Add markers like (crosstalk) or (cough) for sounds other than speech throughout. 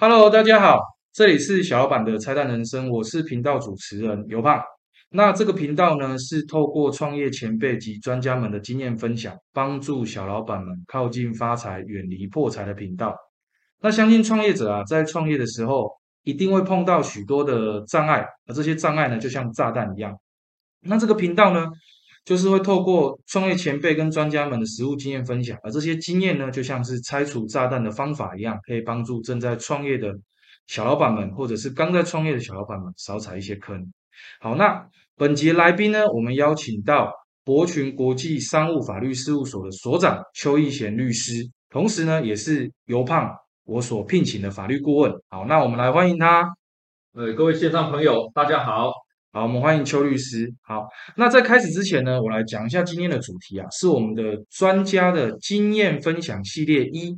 Hello，大家好，这里是小老板的拆弹人生，我是频道主持人尤胖。那这个频道呢，是透过创业前辈及专家们的经验分享，帮助小老板们靠近发财、远离破财的频道。那相信创业者啊，在创业的时候，一定会碰到许多的障碍，而这些障碍呢，就像炸弹一样。那这个频道呢，就是会透过创业前辈跟专家们的实务经验分享，而这些经验呢，就像是拆除炸弹的方法一样，可以帮助正在创业的小老板们，或者是刚在创业的小老板们少踩一些坑。好，那本节来宾呢，我们邀请到博群国际商务法律事务所的所长邱义贤律师，同时呢，也是尤胖我所聘请的法律顾问。好，那我们来欢迎他。呃，各位线上朋友，大家好。好，我们欢迎邱律师。好，那在开始之前呢，我来讲一下今天的主题啊，是我们的专家的经验分享系列一。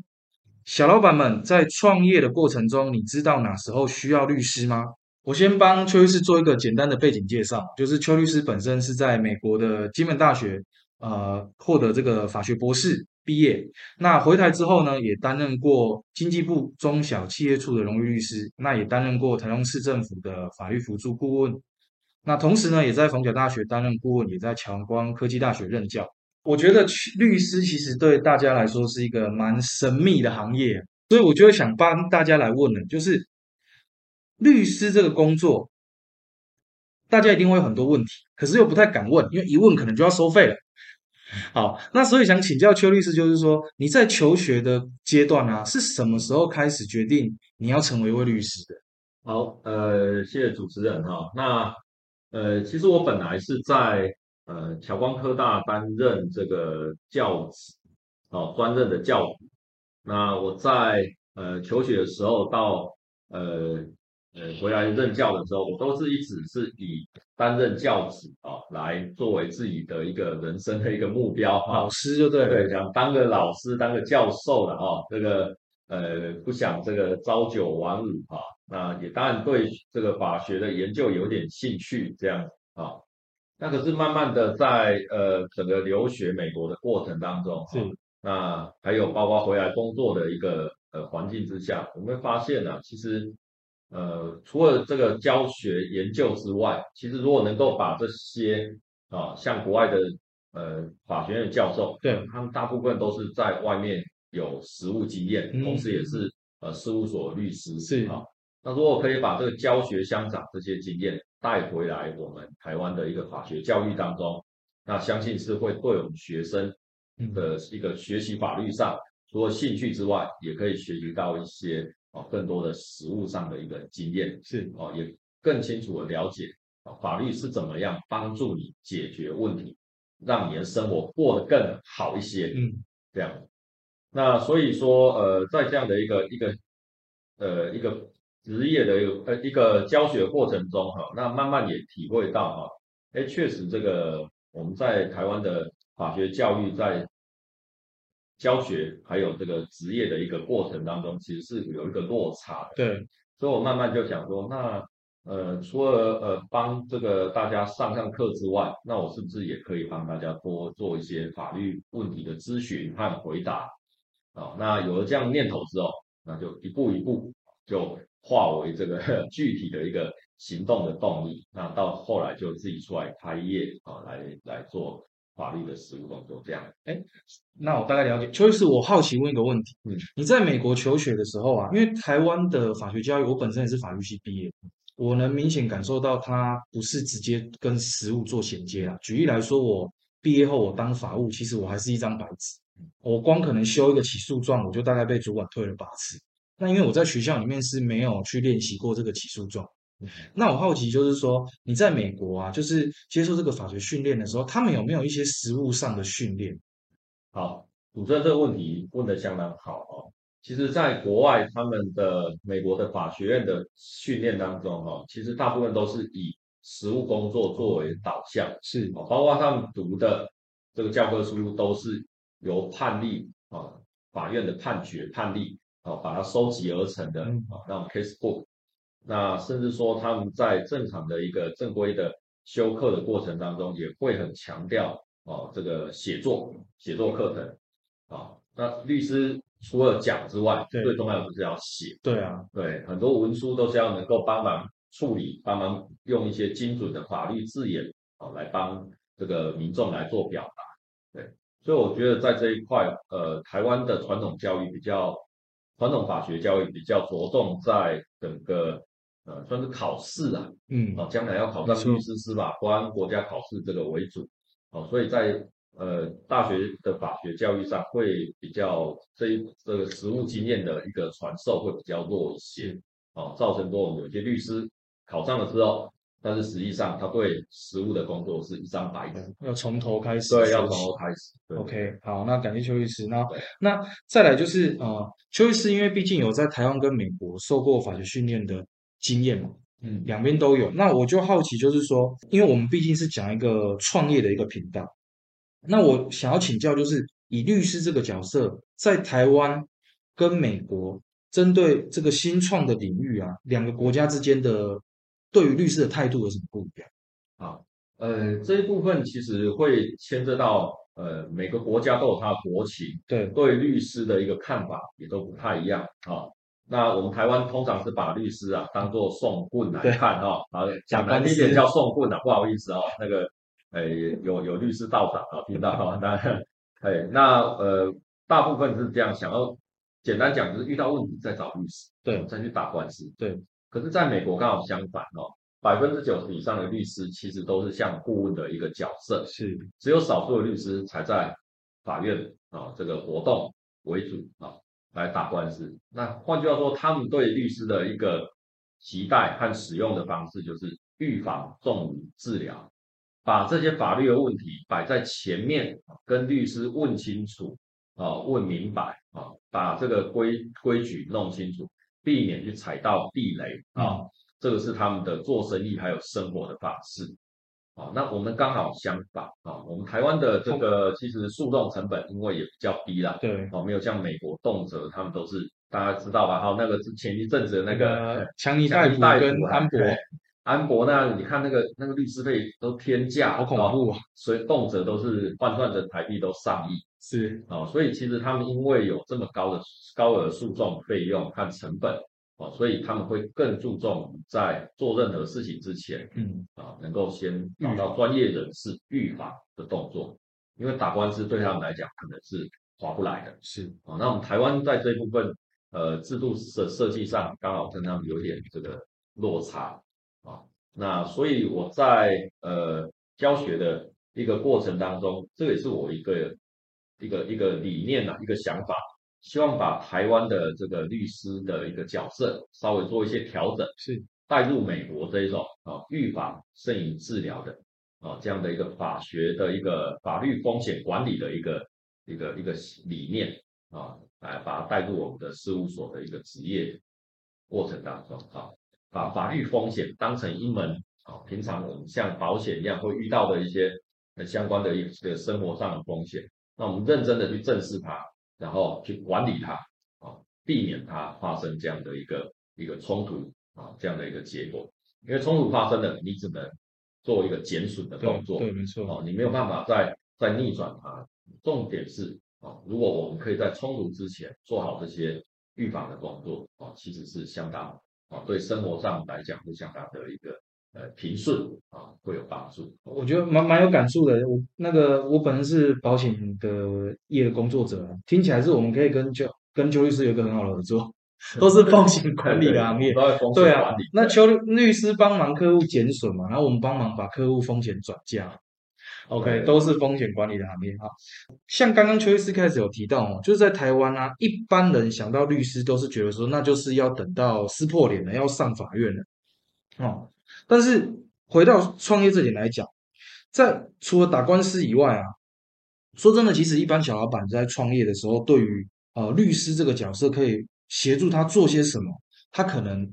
小老板们在创业的过程中，你知道哪时候需要律师吗？我先帮邱律师做一个简单的背景介绍，就是邱律师本身是在美国的金门大学呃获得这个法学博士毕业，那回台之后呢，也担任过经济部中小企业处的荣誉律师，那也担任过台中市政府的法律辅助顾问。那同时呢，也在逢甲大学担任顾问，也在强光科技大学任教。我觉得律师其实对大家来说是一个蛮神秘的行业，所以我就会想帮大家来问了，就是律师这个工作，大家一定会有很多问题，可是又不太敢问，因为一问可能就要收费了。好，那所以想请教邱律师，就是说你在求学的阶段啊，是什么时候开始决定你要成为一位律师的？好，呃，谢谢主持人哈。那呃，其实我本来是在呃侨光科大担任这个教职，哦，专任的教职。那我在呃求学的时候到呃呃回来任教的时候，我都是一直是以担任教职啊来作为自己的一个人生的一个目标哈。老师就对对，想当个老师，当个教授了哦，这个呃不想这个朝九晚五哈。那也当然对这个法学的研究有点兴趣，这样啊。那可是慢慢的在呃整个留学美国的过程当中，是那还有包括回来工作的一个呃环境之下，我们会发现呢，其实呃除了这个教学研究之外，其实如果能够把这些啊像国外的呃法学院教授，对他们大部分都是在外面有实务经验，同时也是呃事务所律师，是啊。那如果可以把这个教学相长这些经验带回来，我们台湾的一个法学教育当中，那相信是会对我们学生的一个学习法律上，除了兴趣之外，也可以学习到一些哦更多的实务上的一个经验，是哦也更清楚的了解啊法律是怎么样帮助你解决问题，让你的生活过得更好一些，嗯，这样。那所以说，呃，在这样的一个一个呃一个。职业的一个呃一个教学过程中哈，那慢慢也体会到哈，哎，确实这个我们在台湾的法学教育在教学还有这个职业的一个过程当中，其实是有一个落差的。对，所以我慢慢就想说，那呃除了呃帮这个大家上上课之外，那我是不是也可以帮大家多做一些法律问题的咨询和回答？啊，那有了这样念头之后，那就一步一步就。化为这个 (laughs) 具体的一个行动的动力，那到后来就自己出来开业啊，来来做法律的实务工作，这样。哎，那我大概了解。邱律师，我好奇问一个问题：嗯，你在美国求学的时候啊，因为台湾的法学教育，我本身也是法律系毕业，我能明显感受到它不是直接跟实务做衔接啊。举例来说，我毕业后我当法务，其实我还是一张白纸，我光可能修一个起诉状，我就大概被主管退了八次。那因为我在学校里面是没有去练习过这个起诉状，那我好奇就是说你在美国啊，就是接受这个法学训练的时候，他们有没有一些实务上的训练？好，主持人这个问题问的相当好哦。其实，在国外，他们的美国的法学院的训练当中，哈，其实大部分都是以实务工作作为导向，是包括他们读的这个教科书都是由判例啊，法院的判决判例。啊，把它收集而成的啊，那种 case book，那甚至说他们在正常的一个正规的修课的过程当中，也会很强调哦，这个写作写作课程啊，那律师除了讲之外，最重要的就是要写。对啊，对，很多文书都是要能够帮忙处理，帮忙用一些精准的法律字眼啊，来帮这个民众来做表达。对，所以我觉得在这一块，呃，台湾的传统教育比较，传统法学教育比较着重在整个呃，算是考试啊，嗯，哦，将来要考上律师、司法官、国家考试这个为主，哦，所以在呃大学的法学教育上会比较这一这个实务经验的一个传授会比较弱一些，哦，造成说我们有些律师考上了之后，但是实际上他对实务的工作是一张白纸，要从头开始对，要从头开始。对 OK，好，那感谢邱律师。那对那再来就是呃，邱律师因为毕竟有在台湾跟美国受过法学训练的经验嘛，嗯，两边都有。那我就好奇，就是说，因为我们毕竟是讲一个创业的一个频道，那我想要请教，就是以律师这个角色，在台湾跟美国针对这个新创的领域啊，两个国家之间的对于律师的态度有什么不一样？啊，呃，这一部分其实会牵涉到呃每个国家都有它的国情，对对律师的一个看法也都不太一样啊。那我们台湾通常是把律师啊当做送棍来看哈，啊，讲难听点叫送棍啊，不好意思哦，那个，呃，有有律师道长啊，听到哈，那，(laughs) 哎，那呃，大部分是这样想要，简单讲就是遇到问题再找律师，对再去打官司，对，可是在美国刚好相反哦，百分之九十以上的律师其实都是像顾问的一个角色，是，只有少数的律师才在法院啊这个活动为主啊来打官司。那换句话说，他们对律师的一个期待和使用的方式就是预防重于治疗，把这些法律的问题摆在前面，跟律师问清楚啊，问明白啊，把这个规规矩弄清楚，避免去踩到地雷啊。这个是他们的做生意还有生活的方式。啊，那我们刚好相反啊，我们台湾的这个其实诉讼成本因为也比较低啦，对，哦，没有像美国动辄他们都是大家知道吧？哈，那个之前一阵子的那个强尼戴普戴跟安博，安博那你看那个那个律师费都天价，好恐哦怖啊！所以动辄都是换算成台币都上亿是，哦，所以其实他们因为有这么高的高额诉讼费用和成本哦，所以他们会更注重在做任何事情之前嗯，啊，能够先找到专业人士预防的动作，因为打官司对他们来讲可能是划不来的是，啊。那我们台湾在这一部分呃制度设设计上刚好跟他们有点这个落差啊。那所以我在呃教学的一个过程当中，这也是我一个一个一个理念呐、一个想法，希望把台湾的这个律师的一个角色稍微做一些调整。是，带入美国这一种啊预防胜于治疗的啊这样的一个法学的一个法律风险管理的一个一个一个理念啊，来把它带入我们的事务所的一个职业过程当中啊，把法律风险当成一门啊平常我们像保险一样会遇到的一些呃相关的一个生活上的风险，那我们认真的去正视它，然后去管理它啊，避免它发生这样的一个一个冲突。啊，这样的一个结果，因为冲突发生了，你只能做一个减损的动作，对，没错，哦，你没有办法再再逆转它。重点是啊，如果我们可以在冲突之前做好这些预防的工作啊，其实是相当啊，对生活上来讲是相当的一个呃平顺啊，会有帮助。我觉得蛮蛮有感触的。我那个我本身是保险的业的工作者，听起来是我们可以跟邱跟邱律师有一个很好的合作，(laughs) 都是风险管理的行业。对啊那邱律师帮忙客户减损嘛，然后我们帮忙把客户风险转嫁。OK，都是风险管理的行业哈。像刚刚邱律师开始有提到哦，就是在台湾啊，一般人想到律师都是觉得说，那就是要等到撕破脸了，要上法院了哦。但是回到创业这点来讲，在除了打官司以外啊，说真的，其实一般小老板在创业的时候，对于呃律师这个角色可以协助他做些什么，他可能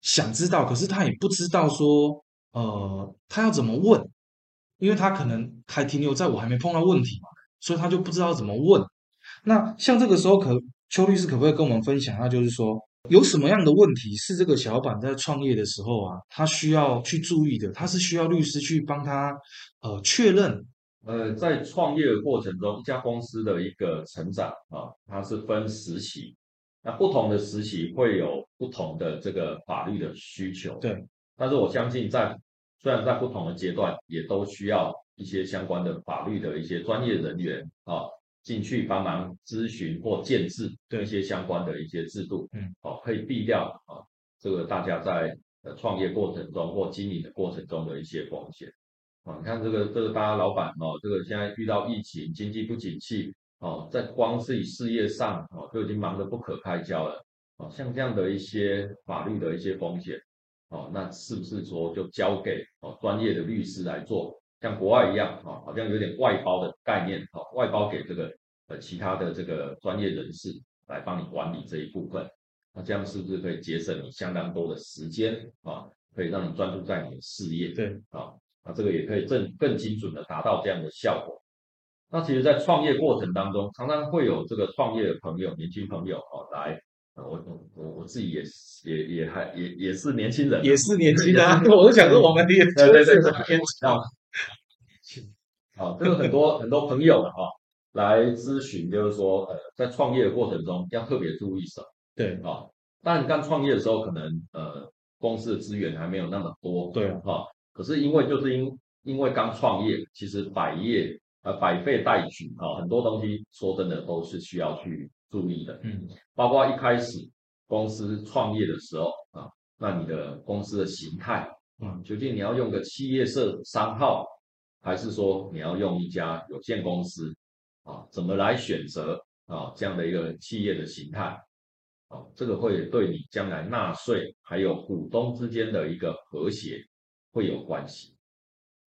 想知道，可是他也不知道说呃他要怎么问，因为他可能还停留在我还没碰到问题嘛，所以他就不知道怎么问。那像这个时候可邱律师可不可以跟我们分享一下，就是说有什么样的问题是这个小老板在创业的时候啊，他需要去注意的，他是需要律师去帮他呃确认呃，在创业的过程中，一家公司的一个成长啊，它是分时期，那不同的时期会有不同的这个法律的需求。对，但是我相信在虽然在不同的阶段，也都需要一些相关的法律的一些专业人员啊进去帮忙咨询或建制对一些相关的一些制度，嗯，哦，可以避掉啊这个大家在呃创业过程中或经营的过程中的一些风险。啊，你看这个这个大家老板哦，这个现在遇到疫情，经济不景气哦，在光自己事业上哦就已经忙得不可开交了。哦，像这样的一些法律的一些风险，哦，那是不是说就交给哦专业的律师来做？像国外一样，哦，好像有点外包的概念，哦，外包给这个呃其他的这个专业人士来帮你管理这一部分。那这样是不是可以节省你相当多的时间啊？可以让你专注在你的事业。对，啊，那这个也可以更更精准的达到这样的效果。那其实，在创业过程当中，常常会有这个创业的朋友、年轻朋友哦来，呃我我我我自己也是也也还也也是年轻人，也是年轻的、(laughs) 啊，(laughs) 我都想说我们也对对对就是年轻啊，好，这个很多很多朋友了哈，来咨询，就是说，呃，在创业的过程中要特别注意什么对啊？当然，你刚创业的时候，可能呃公司的资源还没有那么多，对啊哈。可是因为就是因因为刚创业，其实百业呃百废待举啊，很多东西说真的都是需要去注意的，嗯，包括一开始公司创业的时候啊，那你的公司的形态，嗯，究竟你要用个企业社商号，还是说你要用一家有限公司啊？怎么来选择啊这样的一个企业的形态？啊，这个会对你将来纳税还有股东之间的一个和谐会有关系。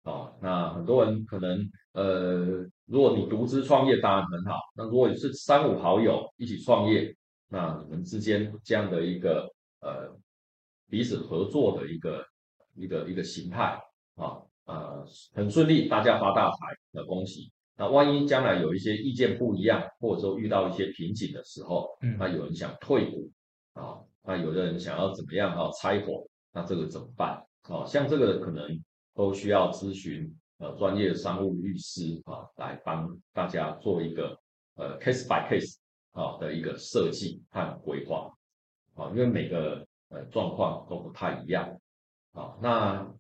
啊，那很多人可能呃，如果你独资创业当然很好，那如果你是三五好友一起创业，那你们之间这样的一个呃彼此合作的一个一个一个形态啊，呃，很顺利，大家发大财，那恭喜。那万一将来有一些意见不一样，或者说遇到一些瓶颈的时候，嗯那有人想退股啊，那有的人想要怎么样啊拆伙，那这个怎么办？啊，像这个可能都需要咨询呃专业的商务律师啊，来帮大家做一个呃 case by case 啊的一个设计和规划啊，因为每个呃状况都不太一样啊。那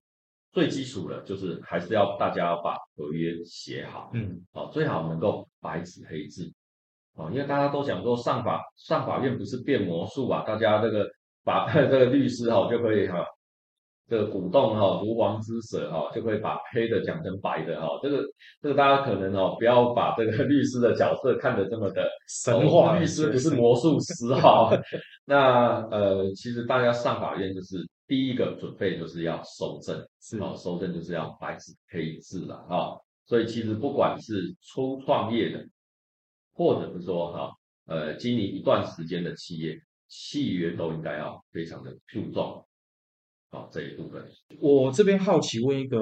最基础的就是还是要大家把合约写好，嗯，哦，最好能够白纸黑字。哦，因为大家都想说上法上法院不是变魔术啊，大家这个把 (laughs) 这个律师哈、就可以哈、这个鼓动哈、如王之舌哈、就可以把黑的讲成白的哈、这个这个大家可能哦不要把这个律师的角色看得这么的神话哦律师不是魔术师哈、那呃其实大家上法院就是第一个准备就是要收证，是哦，收证就是要白纸黑字了啊、所以其实不管是初创业的，或者是说哈、呃经营一段时间的企业，契约都应该要非常的注重，啊、这一部分。我这边好奇问一个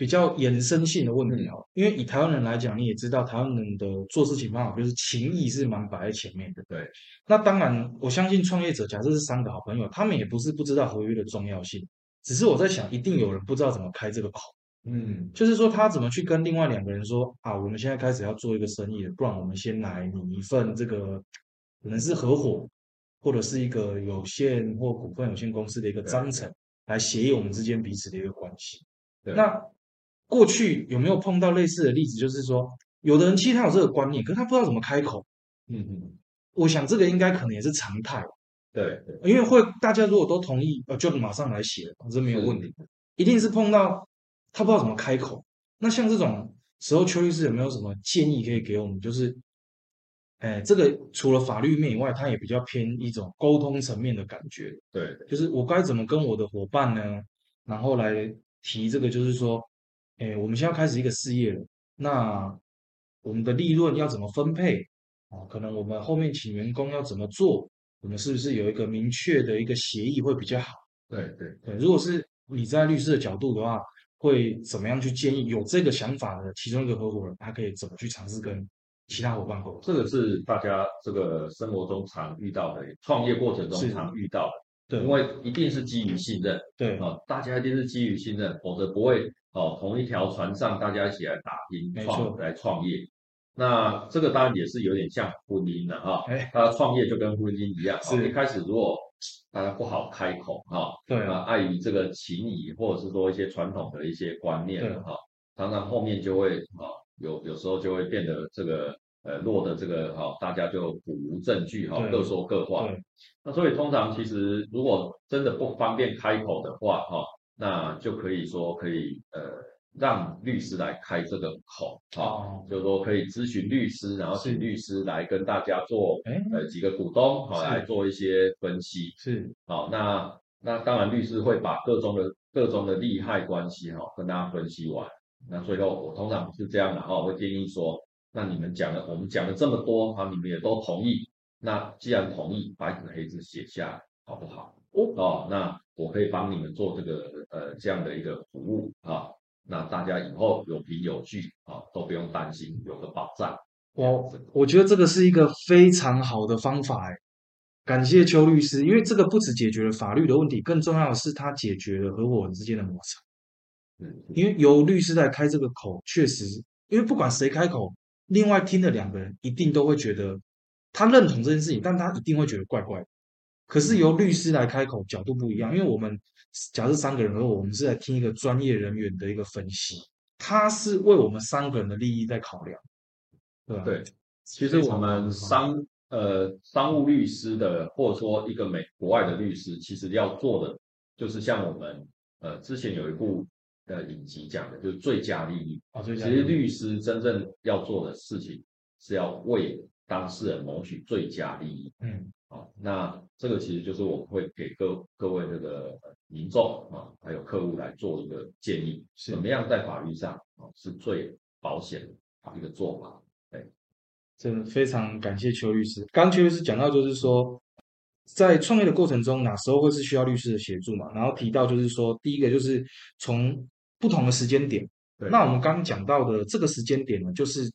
比较延伸性的问题哦，因为以台湾人来讲，你也知道台湾人的做事情方法就是情义是蛮摆在前面的。对，那当然，我相信创业者，假设是三个好朋友，他们也不是不知道合约的重要性，只是我在想，一定有人不知道怎么开这个口。嗯，就是说他怎么去跟另外两个人说啊，我们现在开始要做一个生意了，不然我们先来你一份这个可能是合伙或者是一个有限或股份有限公司的一个章程，来协议我们之间彼此的一个关系。对。那过去有没有碰到类似的例子？就是说，有的人其实他有这个观念，可是他不知道怎么开口。嗯嗯，我想这个应该可能也是常态，对对，因为会大家如果都同意，呃，就马上来写了，这没有问题。一定是碰到他不知道怎么开口。那像这种时候，邱律师有没有什么建议可以给我们？就是，哎，这个除了法律面以外，它也比较偏一种沟通层面的感觉。对就是我该怎么跟我的伙伴呢？然后来提这个，就是说，哎，我们现在开始一个事业了，那我们的利润要怎么分配？啊，可能我们后面请员工要怎么做？我们是不是有一个明确的一个协议会比较好？对对，对，如果是你在律师的角度的话，会怎么样去建议有这个想法的其中一个合伙人，他可以怎么去尝试跟其他伙伴沟通？这个是大家这个生活中常遇到的，创业过程中是常遇到的。对因为一定是基于信任对啊，大家一定是基于信任，否则不会哦同一条船上大家一起来打拼没创错来创业。那这个当然也是有点像婚姻了哈，哎他创业就跟婚姻一样，一开始如果大家不好开口哈，对那碍于这个情谊或者是说一些传统的一些观念对哈，常常后面就会啊有有时候就会变得这个呃落的这个哈，大家就苦无证据哈，对各说各话。那所以通常其实如果真的不方便开口的话哈，那就可以说可以呃让律师来开这个口哈。哦，就是说可以咨询律师，然后请律师来跟大家做哎呃几个股东好是来做一些分析。是好，那那当然律师会把各种的各种的利害关系哈跟大家分析完。那最后我通常是这样的哈，我会建议说，那你们讲了我们讲了这么多啊，你们也都同意，那既然同意，白纸黑字写下来好不好？哦，那我可以帮你们做这个呃这样的一个服务啊，那大家以后有凭有据啊，都不用担心，有个保障。我我觉得这个是一个非常好的方法，哎，感谢邱律师，因为这个不只解决了法律的问题，更重要的是它解决了合伙人之间的摩擦。嗯，因为由律师来开这个口，确实，因为不管谁开口，另外听的两个人一定都会觉得他认同这件事情，但他一定会觉得怪怪的。可是由律师来开口，角度不一样，因为我们假设三个人而，我们是在听一个专业人员的一个分析，他是为我们三个人的利益在考量，对吧？对，其实我们商呃商务律师的，或者说一个美国外的律师，其实要做的就是像我们呃之前有一部呃影集讲的，就是最佳利益。其实律师真正要做的事情是要为当事人谋取最佳利益。嗯，啊，那这个其实就是我们会给各各位这个呃民众啊，还有客户来做一个建议，是怎么样在法律上啊是最保险的一个做法。真的非常感谢邱律师。刚刚邱律师讲到，就是说，在创业的过程中，哪时候会是需要律师的协助嘛？然后提到就是说，第一个就是从不同的时间点。对那我们刚刚讲到的这个时间点呢，就是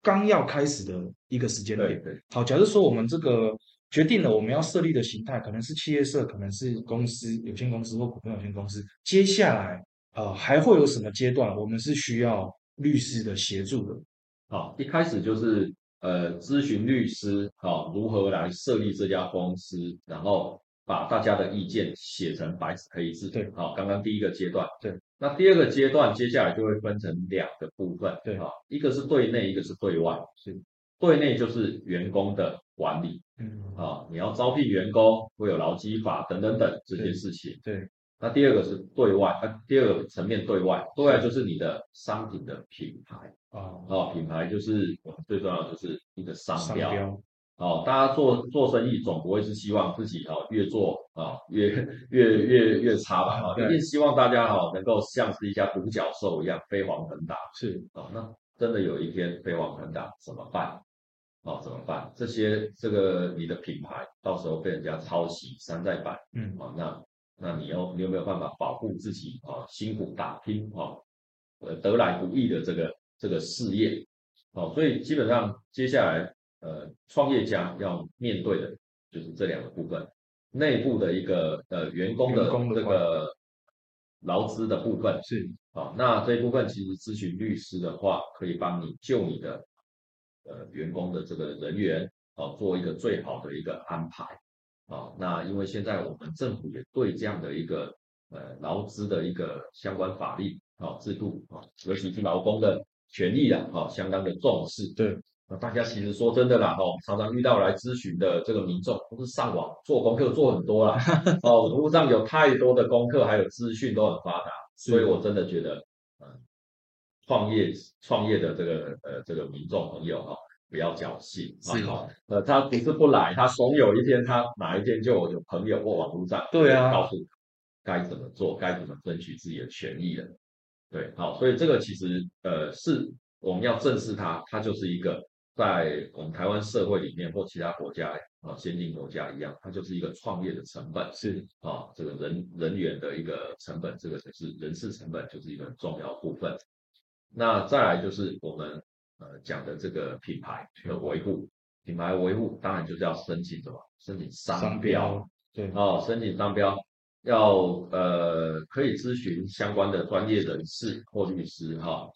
刚要开始的一个时间点。对对好，假如说我们这个决定了我们要设立的形态，可能是企业社，可能是公司有限公司或股份有限公司。接下来，呃，还会有什么阶段，我们是需要律师的协助的？好，一开始就是呃咨询律师，好、如何来设立这家公司，然后把大家的意见写成白纸黑字。对好、刚刚第一个阶段。对，那第二个阶段，接下来就会分成两个部分。对啊、一个是对内，一个是对外。是，对内就是员工的管理嗯，啊、你要招聘员工，会有劳基法等等等这些事情。对，那第二个是对外，啊，第二个层面对外，对外就是你的商品的品牌。啊，哦，品牌就是我们最重要的就是一个商标。商标，哦，大家做做生意总不会是希望自己哦越做啊、越越越越差吧？一定希望大家哈、能够像是一家独角兽一样飞黄腾达。是哦，那真的有一天飞黄腾达怎么办？哦，怎么办？这些这个你的品牌到时候被人家抄袭、山寨版，嗯哦，那那你要你有没有办法保护自己啊、辛苦打拼哦，呃得来不易的这个这个事业？哦，所以基本上接下来呃创业家要面对的就是这两个部分，内部的一个呃员工的这个劳资的部分，是哦，那这一部分其实咨询律师的话，可以帮你就你的呃员工的这个人员哦做一个最好的一个安排啊。那因为现在我们政府也对这样的一个呃劳资的一个相关法律啊制度啊，尤其是劳工的权益啊，啊相当的重视。对，那大家其实说真的啦，哦，常常遇到来咨询的这个民众，都是上网做功课做很多啦，哦，(laughs) 网络上有太多的功课，还有资讯都很发达，所以我真的觉得，嗯，创业创业的这个呃这个民众朋友哈、不要侥幸是啊，呃，他不是不来，他总有一天他哪一天就有朋友或网络上对啊告诉他该怎么做，该怎么争取自己的权益了。对，好，所以这个其实呃是我们要正视它，它就是一个在我们台湾社会里面或其他国家啊先进国家一样，它就是一个创业的成本是啊，这个人人员的一个成本，这个就是人事成本，就是一个很重要的部分。那再来就是我们呃讲的这个品牌的维护，品牌维护当然就是要申请什么？申请商。标对，哦，申请商标要呃可以咨询相关的专业人士或律师哈、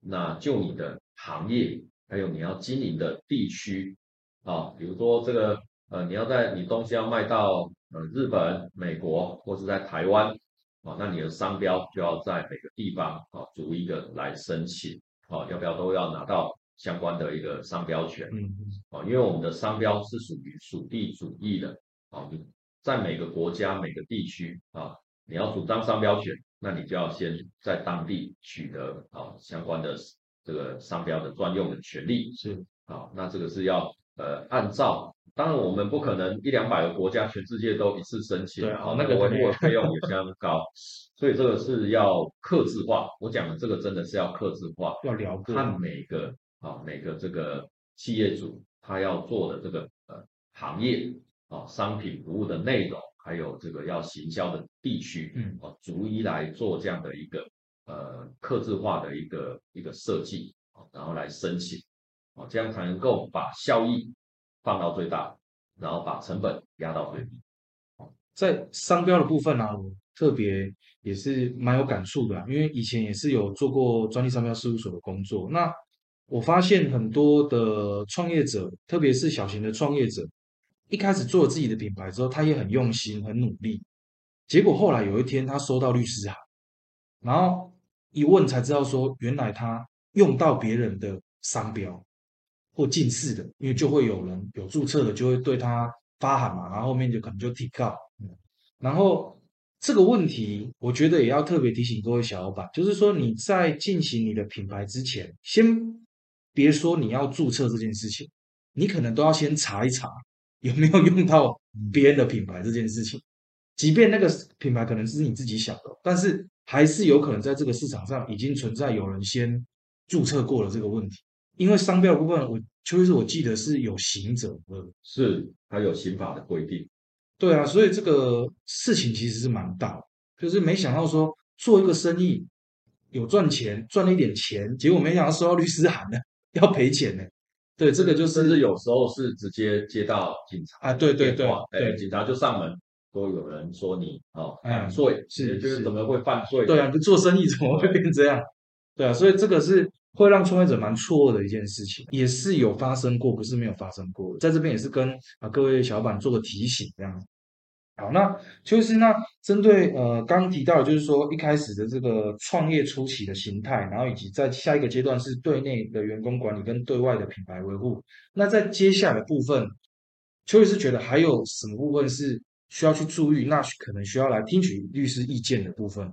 那就你的行业还有你要经营的地区啊，比如说这个呃你要在你东西要卖到呃日本、美国或是在台湾啊，那你的商标就要在每个地方啊逐一个来申请啊，要不要都要拿到相关的一个商标权。嗯，啊，因为我们的商标是属于属地主义的啊，你在每个国家每个地区啊，你要主张商标权，那你就要先在当地取得啊相关的这个商标的专用的权利是，啊，那这个是要呃按照，当然我们不可能一两百个国家全世界都一次申请对啊，那个维护的费用也相当 (laughs) 高，所以这个是要克制化。我讲的这个真的是要克制化，要聊过，看每个啊每个这个企业主他要做的这个呃行业啊商品服务的内容，还有这个要行销的地区，嗯啊逐一来做这样的一个呃克制化的一个一个设计啊，然后来申请啊，这样才能够把效益放到最大，然后把成本压到最低。在商标的部分呢、我特别也是蛮有感触的、因为以前也是有做过专利商标事务所的工作。那我发现很多的创业者，特别是小型的创业者，一开始做了自己的品牌之后，他也很用心、很努力。结果后来有一天，他收到律师函，然后一问才知道说，原来他用到别人的商标或近似的，因为就会有人有注册的，就会对他发函嘛，然后后面就可能就提告。然后这个问题，我觉得也要特别提醒各位小伙伴，就是说你在进行你的品牌之前，先别说你要注册这件事情，你可能都要先查一查有没有用到别人的品牌这件事情。即便那个品牌可能是你自己想的，但是还是有可能在这个市场上已经存在有人先注册过了这个问题。因为商标的部分，我邱律师我记得是有刑责的，是它有刑法的规定。对啊，所以这个事情其实是蛮大的，就是没想到说做一个生意有赚钱，赚了一点钱，结果没想到收到律师函呢，要赔钱呢。对，这个就是甚至有时候是直接接到警察啊，对对对对警察就上门，都有人说你哦嗯犯罪，是是就是怎么会犯罪？对啊，你做生意怎么会变这样？对啊，所以这个是会让创业者蛮错愕的一件事情，也是有发生过，不是没有发生过。在这边也是跟啊各位小伙伴做个提醒，这样。好，那就是那针对呃刚刚提到的，就是说一开始的这个创业初期的形态，然后以及在下一个阶段是对内的员工管理跟对外的品牌维护。那在接下来的部分，邱律师觉得还有什么部分是需要去注意？那可能需要来听取律师意见的部分。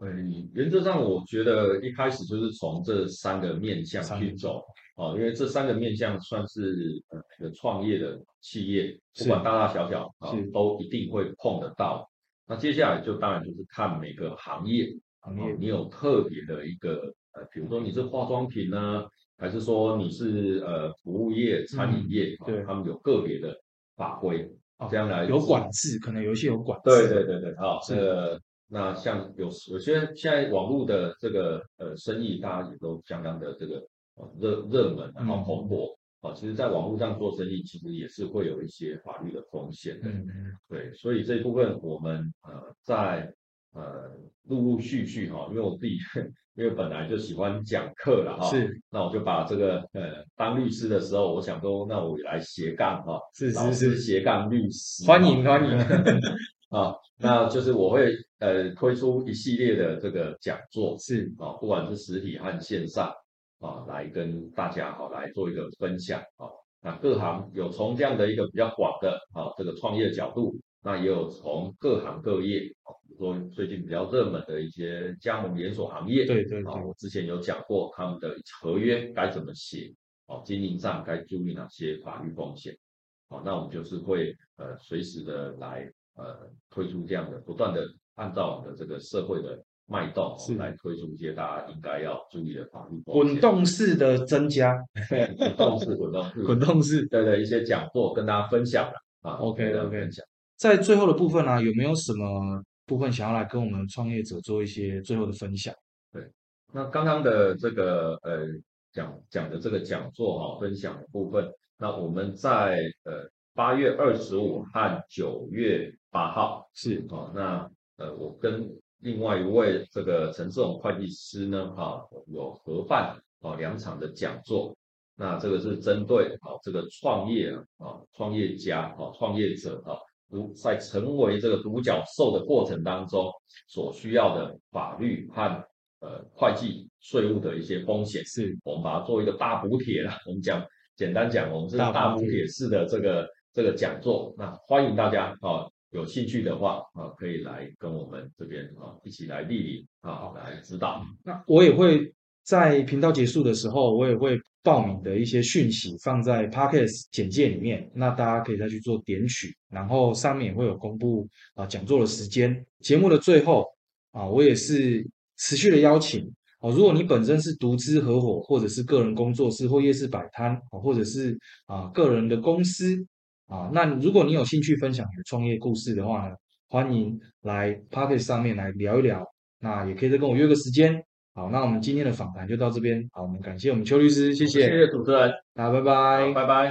嗯，原则上我觉得一开始就是从这三个面向去走哦，因为这三个面向算是呃创业的企业，不管大大小小啊是，都一定会碰得到。那接下来就当然就是看每个行业行业，哦你有特别的一个呃，比如说你是化妆品呢，还是说你是呃服务业、餐饮业，哦对他们有个别的法规，哦这样来有管制，可能有一些有管制。对对对对，好，是这个那像有有些现在网络的这个呃生意，大家也都相当的这个呃热热门，然后嗯蓬勃。啊，其实，在网络上做生意，其实也是会有一些法律的风险的。对，所以这一部分我们呃在呃陆陆续续哈、因为我自己 (laughs) 因为本来就喜欢讲课了哈、是那我就把这个呃当律师的时候，我想说，那我也来斜杠哈、是是是，斜杠律师，欢迎哈欢迎。(laughs) 啊，那就是我会呃推出一系列的这个讲座是。啊，不管是实体和线上啊，来跟大家好、来做一个分享啊。那各行有从这样的一个比较广的啊这个创业角度，那也有从各行各业啊，比如说最近比较热门的一些加盟连锁行业，啊，对对。啊，我之前有讲过他们的合约该怎么写，哦，经营上该注意哪些法律风险，好，那我们就是会呃随时的来呃推出这样的，不断的按照我们的这个社会的脉动、来推出一些大家应该要注意的法律风滚，动式的增加，滚动式滚动式滚动式。对的一些讲座跟大家分享了啊 OK OK，分享。在最后的部分呢、有没有什么部分想要来跟我们创业者做一些最后的分享？对那刚刚的这个呃讲讲的这个讲座哈、分享的部分，那我们在呃八月二十五和九月八号。是哦，那呃，我跟另外一位这个陈志勇会计师呢，哈、有合办哦两场的讲座。那这个是针对啊这个创业啊，啊创业家啊创业者啊，独在成为这个独角兽的过程当中所需要的法律和呃会计税务的一些风险，是我们把它做一个大补帖啦。我们讲简单讲，我们是大大补帖补帖式的这个这个讲座，那欢迎大家啊有兴趣的话啊可以来跟我们这边啊一起来莅临啊来指导。那我也会在频道结束的时候，我也会报名的一些讯息放在 Podcast 简介里面，那大家可以再去做点取，然后上面也会有公布啊讲座的时间。节目的最后啊，我也是持续的邀请哦，如果你本身是独资合伙，或者是个人工作室或夜市摆摊，哦或者是啊个人的公司啊，那如果你有兴趣分享你的创业故事的话呢，欢迎来 p o c k e t 上面来聊一聊。那也可以再跟我约个时间。好，那我们今天的访谈就到这边。好，我们感谢我们邱律师，谢谢，谢谢主持人，大家拜拜，。拜拜。